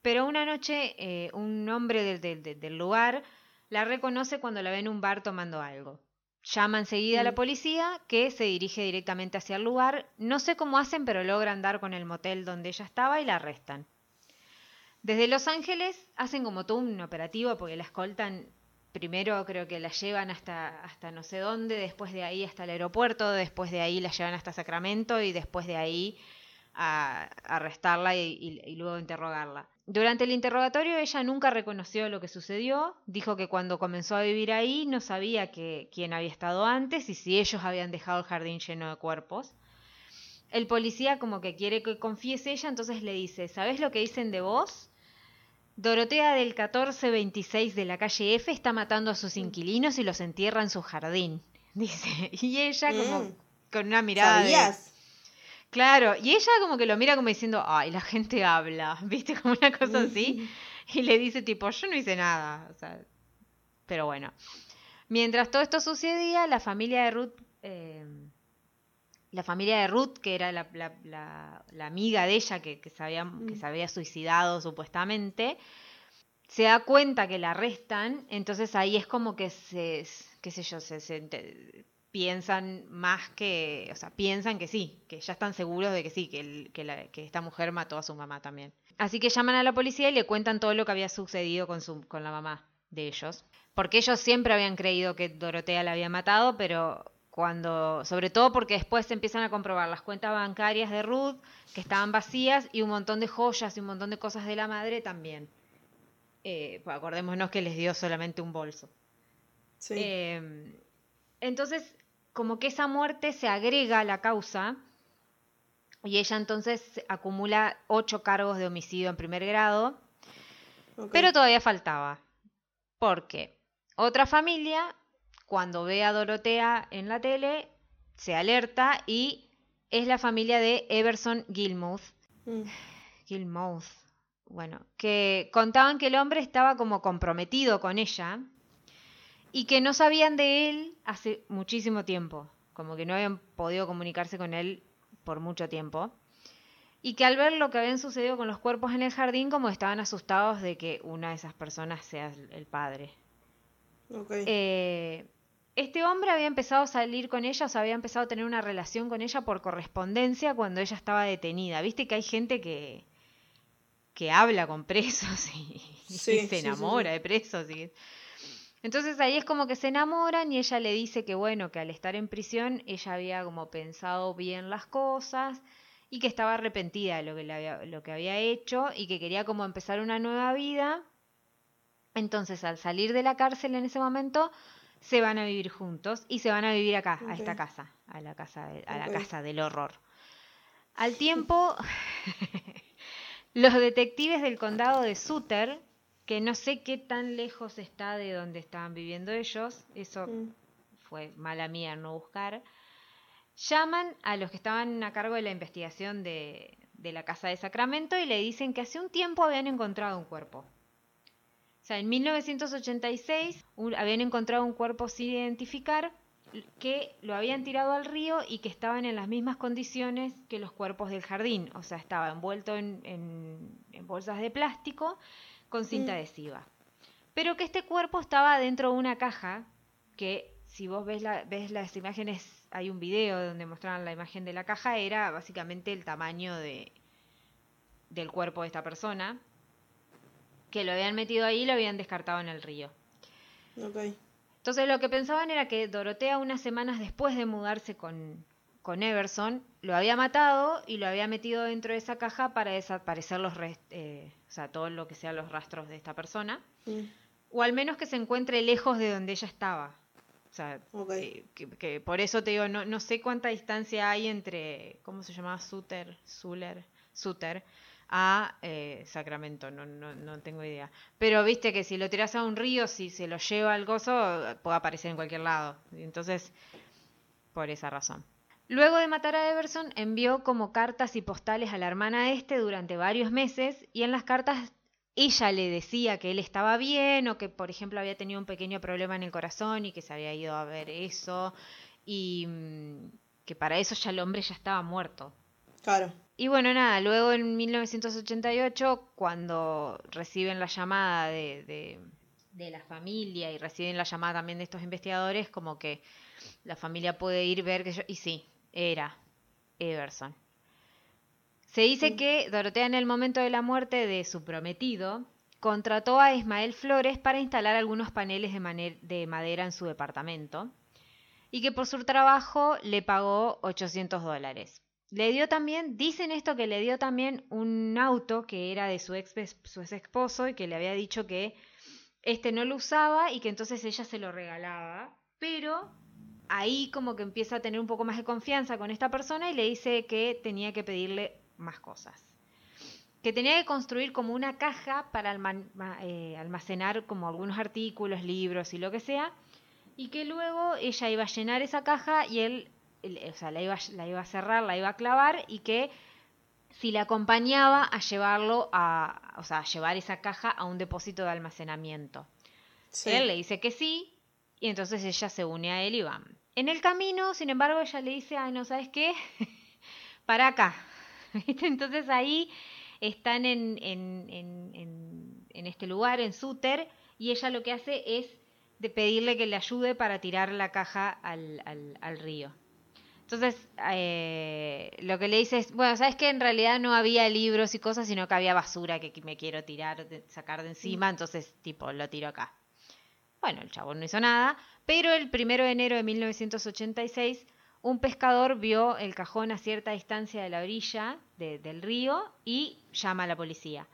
Pero una noche, eh, un hombre del- lugar la reconoce cuando la ve en un bar tomando algo. Llama enseguida a la Mm. policía, que se dirige directamente hacia el lugar. No sé cómo hacen, pero logran dar con el motel donde ella estaba y la arrestan. Desde Los Ángeles hacen como todo un operativo porque la escoltan, primero creo que la llevan hasta, hasta no sé dónde, después de ahí hasta el aeropuerto, después de ahí la llevan hasta Sacramento y después de ahí a, arrestarla y, y- y luego interrogarla. Durante el interrogatorio ella nunca reconoció lo que sucedió, dijo que cuando comenzó a vivir ahí no sabía que, quién había estado antes y si ellos habían dejado el jardín lleno de cuerpos. El policía como que quiere que confiese ella, entonces le dice, ¿sabes lo que dicen de vos? Dorotea del 1426 de la calle F está matando a sus inquilinos y los entierra en su jardín, dice. Y ella como Mm. con una mirada de- ¿Sabías? Claro, y ella como que lo mira como diciendo, ay, la gente habla, ¿viste? Como una cosa así. Y le dice tipo, yo no hice nada. O sea, pero bueno. Mientras todo esto sucedía, la familia de Ruth, eh, la familia de Ruth, que era la, la- la- la amiga de ella que, que se había, que se había suicidado supuestamente, se da cuenta que la arrestan, entonces ahí es como que se, qué sé yo, se, se piensan más que, o sea, piensan que sí, que ya están seguros de que sí, que, el- que, la- que esta mujer mató a su mamá también. Así que llaman a la policía y le cuentan todo lo que había sucedido con, su, con la mamá de ellos. Porque ellos siempre habían creído que Dorotea la había matado, pero cuando, sobre todo porque después se empiezan a comprobar las cuentas bancarias de Ruth, que estaban vacías, y un montón de joyas y un montón de cosas de la madre también. Eh, pues acordémonos que les dio solamente un bolso. Sí. Eh, entonces, como que esa muerte se agrega a la causa y ella entonces acumula ocho cargos de homicidio en primer grado, pero todavía faltaba. Porque otra familia, cuando ve a Dorotea en la tele, se alerta y es la familia de Everson Gilmouth, Mm. Gilmouth, bueno, que contaban que el hombre estaba como comprometido con ella y que no sabían de él hace muchísimo tiempo, como que no habían podido comunicarse con él por mucho tiempo. Y que al ver lo que habían sucedido con los cuerpos en el jardín, como estaban asustados de que una de esas personas sea el padre. Ok. Eh, este hombre había empezado a salir con ella, o sea, había empezado a tener una relación con ella por correspondencia cuando ella estaba detenida. Viste que hay gente que, que habla con presos y, se sí, enamora sí. de presos. y- Entonces ahí es como que se enamoran y ella le dice que bueno, que al estar en prisión ella había como pensado bien las cosas y que estaba arrepentida de lo que, le había, lo que había hecho y que quería como empezar una nueva vida Entonces, al salir de la cárcel en ese momento, se van a vivir juntos y se van a vivir acá, a esta casa, a la casa, de- a la casa del horror. Al tiempo, los detectives del condado de Sutter, que no sé qué tan lejos está de donde estaban viviendo ellos, eso Mm. fue mala mía no buscar, llaman a los que estaban a cargo de la investigación de, de la casa de Sacramento y le dicen que hace un tiempo habían encontrado un cuerpo. O sea, en 1986 un- habían encontrado un cuerpo sin identificar que lo habían tirado al río y que estaban en las mismas condiciones que los cuerpos del jardín. O sea, estaba envuelto en, en- en bolsas de plástico con cinta Mm. adhesiva. Pero que este cuerpo estaba dentro de una caja que si vos ves, la- ves las imágenes, hay un video donde mostraban la imagen de la caja, era básicamente el tamaño de, del cuerpo de esta persona, que lo habían metido ahí y lo habían descartado en el río. Ok. Entonces lo que pensaban era que Dorotea unas semanas después de mudarse con, con Everson, lo había matado y lo había metido dentro de esa caja para desaparecer los eh, o sea, todo lo que sean los rastros de esta persona. Mm. O al menos que se encuentre lejos de donde ella estaba. O sea, eh, que, que por eso te digo, no, no sé cuánta distancia hay entre, ¿cómo se llamaba? Suter, Zuller, Suter, a eh, Sacramento, no, no, no tengo idea. Pero viste que si lo tiras a un río, si se lo lleva al gozo, puede aparecer en cualquier lado. Entonces, por esa razón. Luego de matar a Everson, envió como cartas y postales a la hermana este durante varios meses y en las cartas ella le decía que él estaba bien o que, por ejemplo, había tenido un pequeño problema en el corazón y que se había ido a ver eso y mm, que para eso ya el hombre ya estaba muerto. Claro. Y bueno, nada, luego en 1988, cuando reciben la llamada de, de, de la familia y reciben la llamada también de estos investigadores, como que la familia puede ir ver que yo... Y sí, era Everson. Se dice que Dorotea en el momento de la muerte de su prometido contrató a Ismael Flores para instalar algunos paneles de madera en su departamento y que por su trabajo le pagó 800 dólares. Le dio también, dicen esto que le dio también un auto que era de su ex, su ex esposo y que le había dicho que este no lo usaba y que entonces ella se lo regalaba, pero ahí como que empieza a tener un poco más de confianza con esta persona y le dice que tenía que pedirle más cosas. Que tenía que construir como una caja para eh, almacenar como algunos artículos, libros y lo que sea, y que luego ella iba a llenar esa caja y él, o sea, la iba, a- la iba a cerrar, la iba a clavar y que si le acompañaba a llevarlo a, o sea, a llevar esa caja a un depósito de almacenamiento. Sí. Él le dice que sí y entonces ella se une a él y van. En el camino, sin embargo, ella le dice, ay, no, ¿sabes qué? Para acá. Entonces ahí están en, en, en, en- en este lugar, en Suter, y ella lo que hace es de pedirle que le ayude para tirar la caja al, al- al río. Entonces, eh, lo que le dice es, bueno, sabes que en realidad no había libros y cosas, sino que había basura que me quiero tirar, de- sacar de encima, entonces, tipo, lo tiro acá. Bueno, el chabón no hizo nada, pero el primero de enero de 1986, un pescador vio el cajón a cierta distancia de la orilla de- del río y llama a la policía.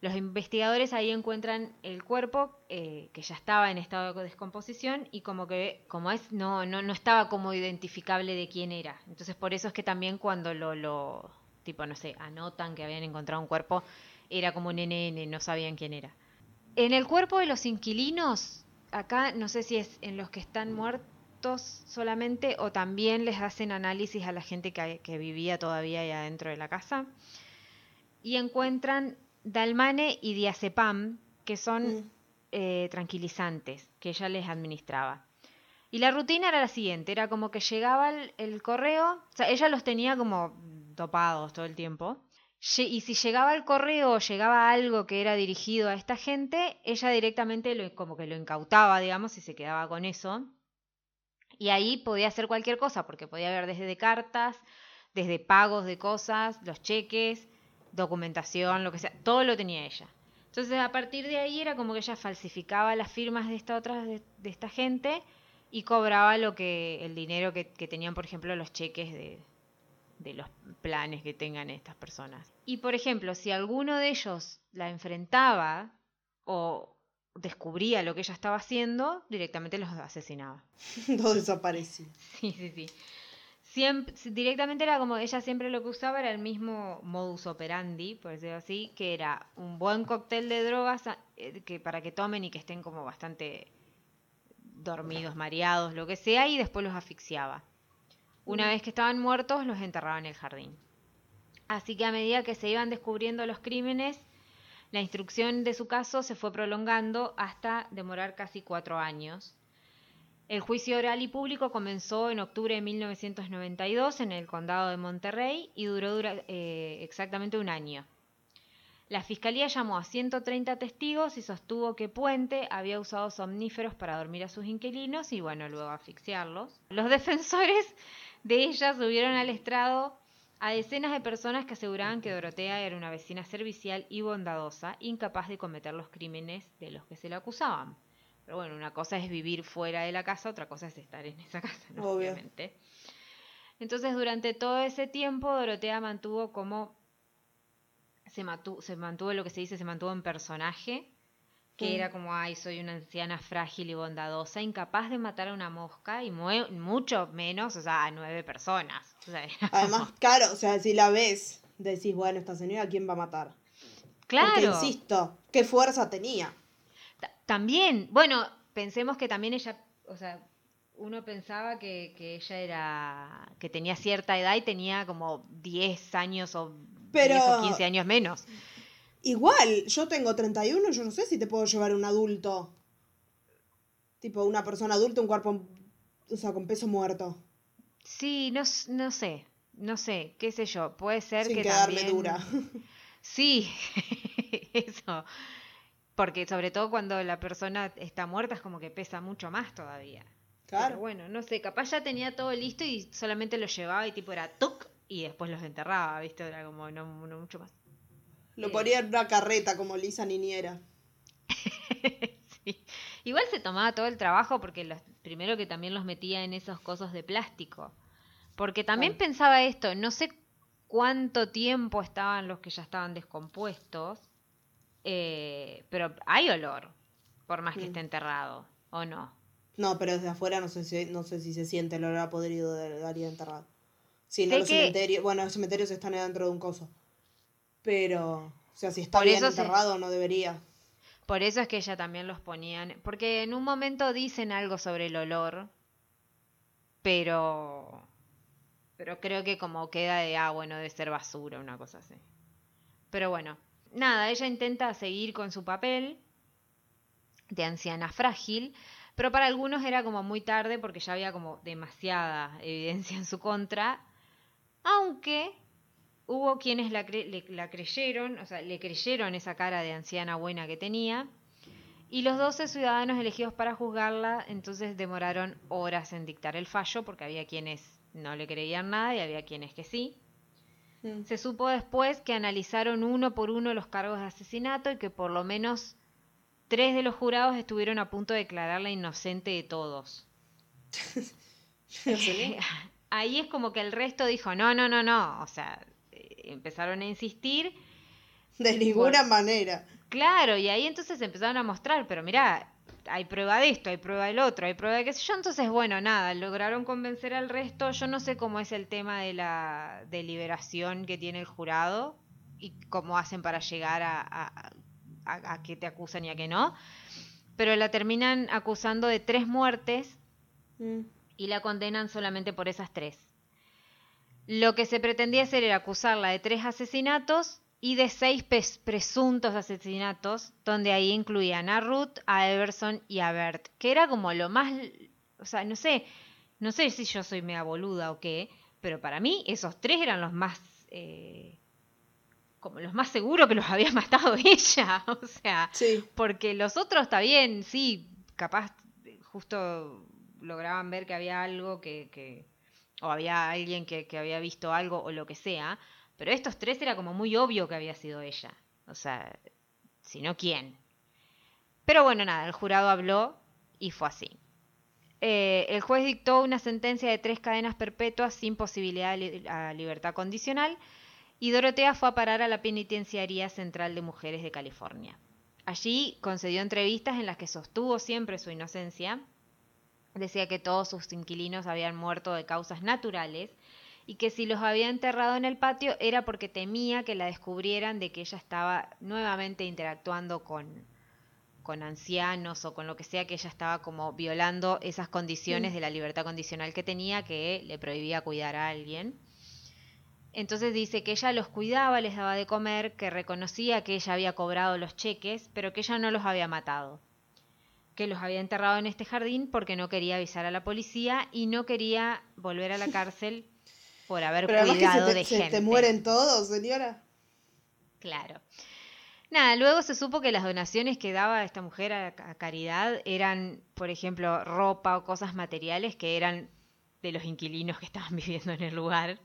Los investigadores ahí encuentran el cuerpo eh, que ya estaba en estado de descomposición y como que como es no, no, no estaba como identificable de quién era. Entonces por eso es que también cuando lo, lo tipo no sé, anotan que habían encontrado un cuerpo, era como un NN, no sabían quién era. En el cuerpo de los inquilinos, acá no sé si es en los que están muertos solamente o también les hacen análisis a la gente que, vivía todavía ahí adentro de la casa y encuentran Dalmane y Diazepam, que son Mm. eh, tranquilizantes que ella les administraba. Y la rutina era la siguiente, era como que llegaba el, el correo, o sea, ella los tenía como dopados todo el tiempo. Y si llegaba el correo o llegaba algo que era dirigido a esta gente, ella directamente lo, como que lo incautaba, digamos, y se quedaba con eso. Y ahí podía hacer cualquier cosa, porque podía haber desde cartas, desde pagos de cosas, los cheques, documentación, lo que sea, todo lo tenía ella. Entonces a partir de ahí era como que ella falsificaba las firmas de esta otra, de, de esta gente y cobraba lo que, el dinero que, que tenían, por ejemplo, los cheques de, de los planes que tengan estas personas. Y por ejemplo, si alguno de ellos la enfrentaba o descubría lo que ella estaba haciendo, directamente los asesinaba. Todo desapareció. Sí, sí, sí. Siempre, directamente era como ella siempre lo que usaba era el mismo modus operandi, por decirlo así, que era un buen cóctel de drogas eh, que para que tomen y que estén como bastante dormidos, mareados, lo que sea, y después los asfixiaba. Una vez que estaban muertos, los enterraba en el jardín. Así que a medida que se iban descubriendo los crímenes, la instrucción de su caso se fue prolongando hasta demorar casi cuatro años. El juicio oral y público comenzó en octubre de 1992 en el condado de Monterrey y duró eh, exactamente un año. La fiscalía llamó a 130 testigos y sostuvo que Puente había usado somníferos para dormir a sus inquilinos y bueno, luego asfixiarlos. Los defensores de ella subieron al estrado a decenas de personas que aseguraban que Dorotea era una vecina servicial y bondadosa, incapaz de cometer los crímenes de los que se la acusaban. Pero bueno, una cosa es vivir fuera de la casa, otra cosa es estar en esa casa, ¿no? Obviamente. Entonces, durante todo ese tiempo, Dorotea mantuvo como. Se mantuvo, se mantuvo lo que se dice, se mantuvo en personaje, que Mm. era como, ay, soy una anciana frágil y bondadosa, incapaz de matar a una mosca y mucho menos, o sea, a nueve personas. O sea, era Además, como- claro, o sea, si la ves, decís, bueno, esta señora, ¿quién va a matar? claro. Porque, insisto, ¿qué fuerza tenía? Ta- También, bueno, pensemos que también ella, o sea, uno pensaba que, que ella era, que tenía cierta edad y tenía como 10 años o Pero- 10 o 15 años menos. Igual, yo tengo 31, yo no sé si te puedo llevar un adulto. Tipo, una persona adulta, un cuerpo, o sea, con peso muerto. Sí, no, no sé, no sé, qué sé yo, puede ser Sin que quedarme también... dura. Sí, eso. Porque sobre todo cuando la persona está muerta es como que pesa mucho más todavía. Pero Claro. bueno, no sé, capaz ya tenía todo listo y solamente lo llevaba y tipo era tuc y después los enterraba, ¿viste? Era como no, no mucho más. Lo ponía en una carreta como Lisa Niñera. Sí. Igual se tomaba todo el trabajo porque los, primero que también los metía en esos cosos de plástico. Porque también Claro. pensaba esto, no sé cuánto tiempo estaban los que ya estaban descompuestos, eh, pero hay olor, por más que Mm. esté enterrado, ¿o no? No, pero desde afuera no sé si, no sé si se siente el olor a podrido del área enterrado. Sí, no los que- cementerios. Bueno, los cementerios están dentro de un coso. Pero, o sea, si está Por bien se- enterrado, no debería. Por eso es que ella también los ponían, porque en un momento dicen algo sobre el olor, pero pero creo que como queda de ah, bueno, de ser basura, una cosa así. Pero bueno, nada, ella intenta seguir con su papel de anciana frágil, pero para algunos era como muy tarde porque ya había como demasiada evidencia en su contra, aunque hubo quienes la, cre- la creyeron, o sea, le creyeron esa cara de anciana buena que tenía, y los 12 ciudadanos elegidos para juzgarla entonces demoraron horas en dictar el fallo porque había quienes no le creían nada y había quienes que sí. Mm. Se supo después que analizaron uno por uno los cargos de asesinato y que por lo menos tres de los jurados estuvieron a punto de declararla inocente de todos. Ahí es como que el resto dijo, no, no, no, no. O sea, eh, empezaron a insistir. De ninguna manera. Claro, y ahí entonces empezaron a mostrar, pero mirá, hay prueba de esto, hay prueba del otro, hay prueba de qué sé yo. Entonces, bueno, nada, lograron convencer al resto. Yo no sé cómo es el tema de la deliberación que tiene el jurado y cómo hacen para llegar a, a, a, a qué te acusan y a qué no. Pero la terminan acusando de tres muertes Mm. y la condenan solamente por esas tres. Lo que se pretendía hacer era acusarla de tres asesinatos y de seis presuntos asesinatos, donde ahí incluían a Ruth, a Everson y a Bert, que era como lo más, o sea, no sé, no sé si yo soy mega boluda o qué, pero para mí esos tres eran los más, eh, como los más seguros que los había matado ella, o sea, Sí. porque los otros está bien, sí, capaz justo lograban ver que había algo que, que o había alguien que, que había visto algo o lo que sea, pero estos tres era como muy obvio que había sido ella, o sea, si no, ¿quién? Pero bueno, nada, el jurado habló y fue así. Eh, el juez dictó una sentencia de tres cadenas perpetuas sin posibilidad de libertad condicional y Dorotea fue a parar a la penitenciaría central de mujeres de California. allí concedió entrevistas en las que sostuvo siempre su inocencia. Decía que todos sus inquilinos habían muerto de causas naturales y que si los había enterrado en el patio era porque temía que la descubrieran de que ella estaba nuevamente interactuando con, con ancianos o con lo que sea que ella estaba como violando esas condiciones de la libertad condicional que tenía que le prohibía cuidar a alguien. Entonces dice que ella los cuidaba, les daba de comer, que reconocía que ella había cobrado los cheques, pero que ella no los había matado. Que los había enterrado en este jardín porque no quería avisar a la policía y no quería volver a la cárcel por haber Pero además que cuidado se te, de se gente. te mueren todos, señora. Claro. Nada, luego se supo que las donaciones que daba esta mujer a, a caridad eran, por ejemplo, ropa o cosas materiales que eran de los inquilinos que estaban viviendo en el lugar.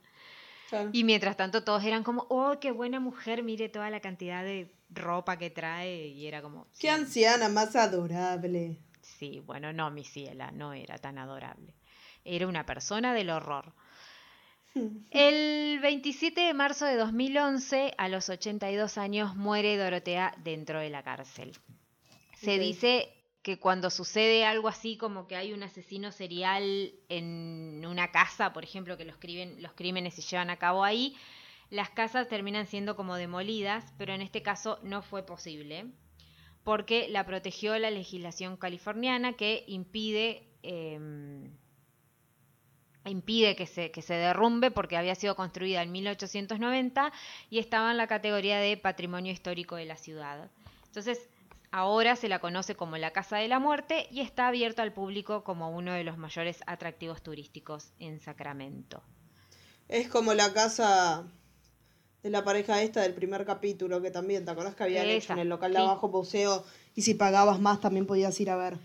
Claro. Y mientras tanto todos eran como, oh, qué buena mujer, mire toda la cantidad de ropa que trae. Y era como, Qué sí, anciana más adorable. sí, bueno, no, mi ciela, no era tan adorable. Era una persona del horror. El 27 de marzo de 2011, a los 82 años, muere Dorotea dentro de la cárcel. Se dice que cuando sucede algo así como que hay un asesino serial en una casa, por ejemplo, que los, crimen- los crímenes se llevan a cabo ahí, las casas terminan siendo como demolidas, pero en este caso no fue posible, porque la protegió la legislación californiana que impide... em, impide que se, que se derrumbe porque había sido construida en 1890 y estaba en la categoría de patrimonio histórico de la ciudad. Entonces, ahora se la conoce como la Casa de la Muerte y está abierta al público como uno de los mayores atractivos turísticos en Sacramento. Es como la casa de la pareja esta del primer capítulo, que también, ¿te acordás que habían hecho Esa, en el local de sí. abajo museo? Y si pagabas más también podías ir a ver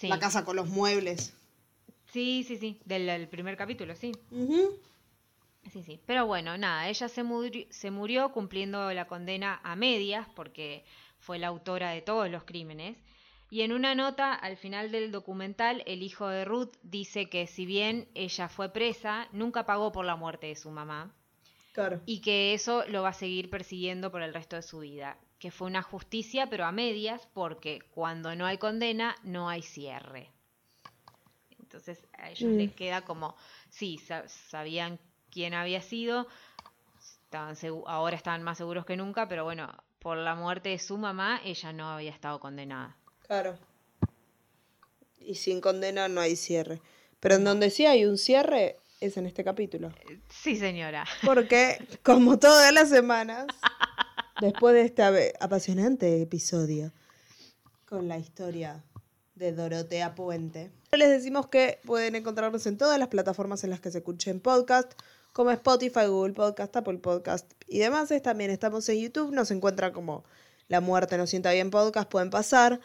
Sí, la casa con los muebles. Sí, sí, sí, del, del primer capítulo, sí. Ujú. Sí, sí. Pero bueno, nada, ella se murió, se murió cumpliendo la condena a medias porque fue la autora de todos los crímenes. Y en una nota al final del documental, el hijo de Ruth dice que si bien ella fue presa, nunca pagó por la muerte de su mamá Claro. y que eso lo va a seguir persiguiendo por el resto de su vida. Que fue una justicia, pero a medias, porque cuando no hay condena, no hay cierre. Entonces a ellos Mm. les queda como, sí, sa- sabían quién había sido, estaban ahora estaban más seguros que nunca, pero bueno, por la muerte de su mamá, ella no había estado condenada. Claro. Y sin condena no hay cierre. Pero en donde sí hay un cierre es en este capítulo. Sí, señora. Porque, como todas las semanas, después de este apasionante episodio con la historia de Dorotea Puente, les decimos que pueden encontrarnos en todas las plataformas en las que se escuchen podcast, como Spotify, Google Podcast, Apple Podcast y demás. También estamos en YouTube, nos encuentran como La Muerte No Sienta Bien Podcast, pueden pasar.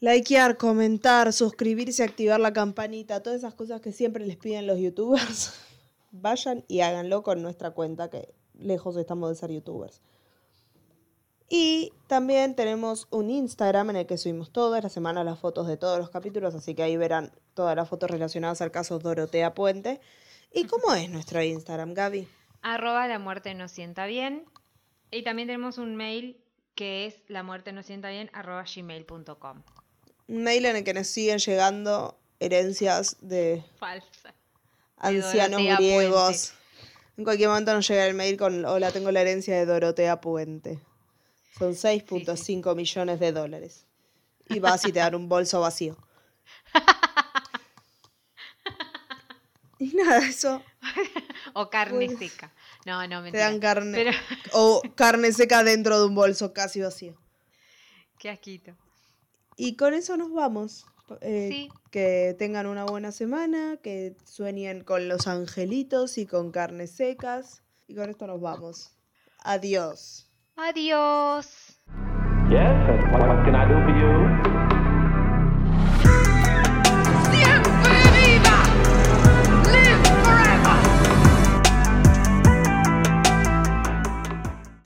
Likear, comentar, suscribirse, activar la campanita, todas esas cosas que siempre les piden los youtubers. Vayan y háganlo con nuestra cuenta, que lejos estamos de ser youtubers. Y también tenemos un Instagram en el que subimos todas las semanas las fotos de todos los capítulos, así que ahí verán todas las fotos relacionadas al caso Dorotea Puente. ¿Y cómo es nuestro Instagram, Gaby? Arroba la muerte no sienta bien. Y también tenemos un mail que es la muerte no sienta bien arroba gmail.com. Un mail en el que nos siguen llegando herencias de Falsa. ancianos Dorotea griegos. En cualquier momento nos llega el mail con hola, tengo la herencia de Dorotea Puente. Son 6.5 millones de dólares. Y vas y te dan un bolso vacío. y nada, eso. O carne Bueno. seca. No, no, Te mentira. dan carne. Pero, O carne seca dentro de un bolso casi vacío. qué asquito. Y con eso nos vamos. Eh, Sí. Que tengan una buena semana, que sueñen con los angelitos y con carnes secas. Y con esto nos vamos. Adiós. Adiós. Yes, what can I do for you?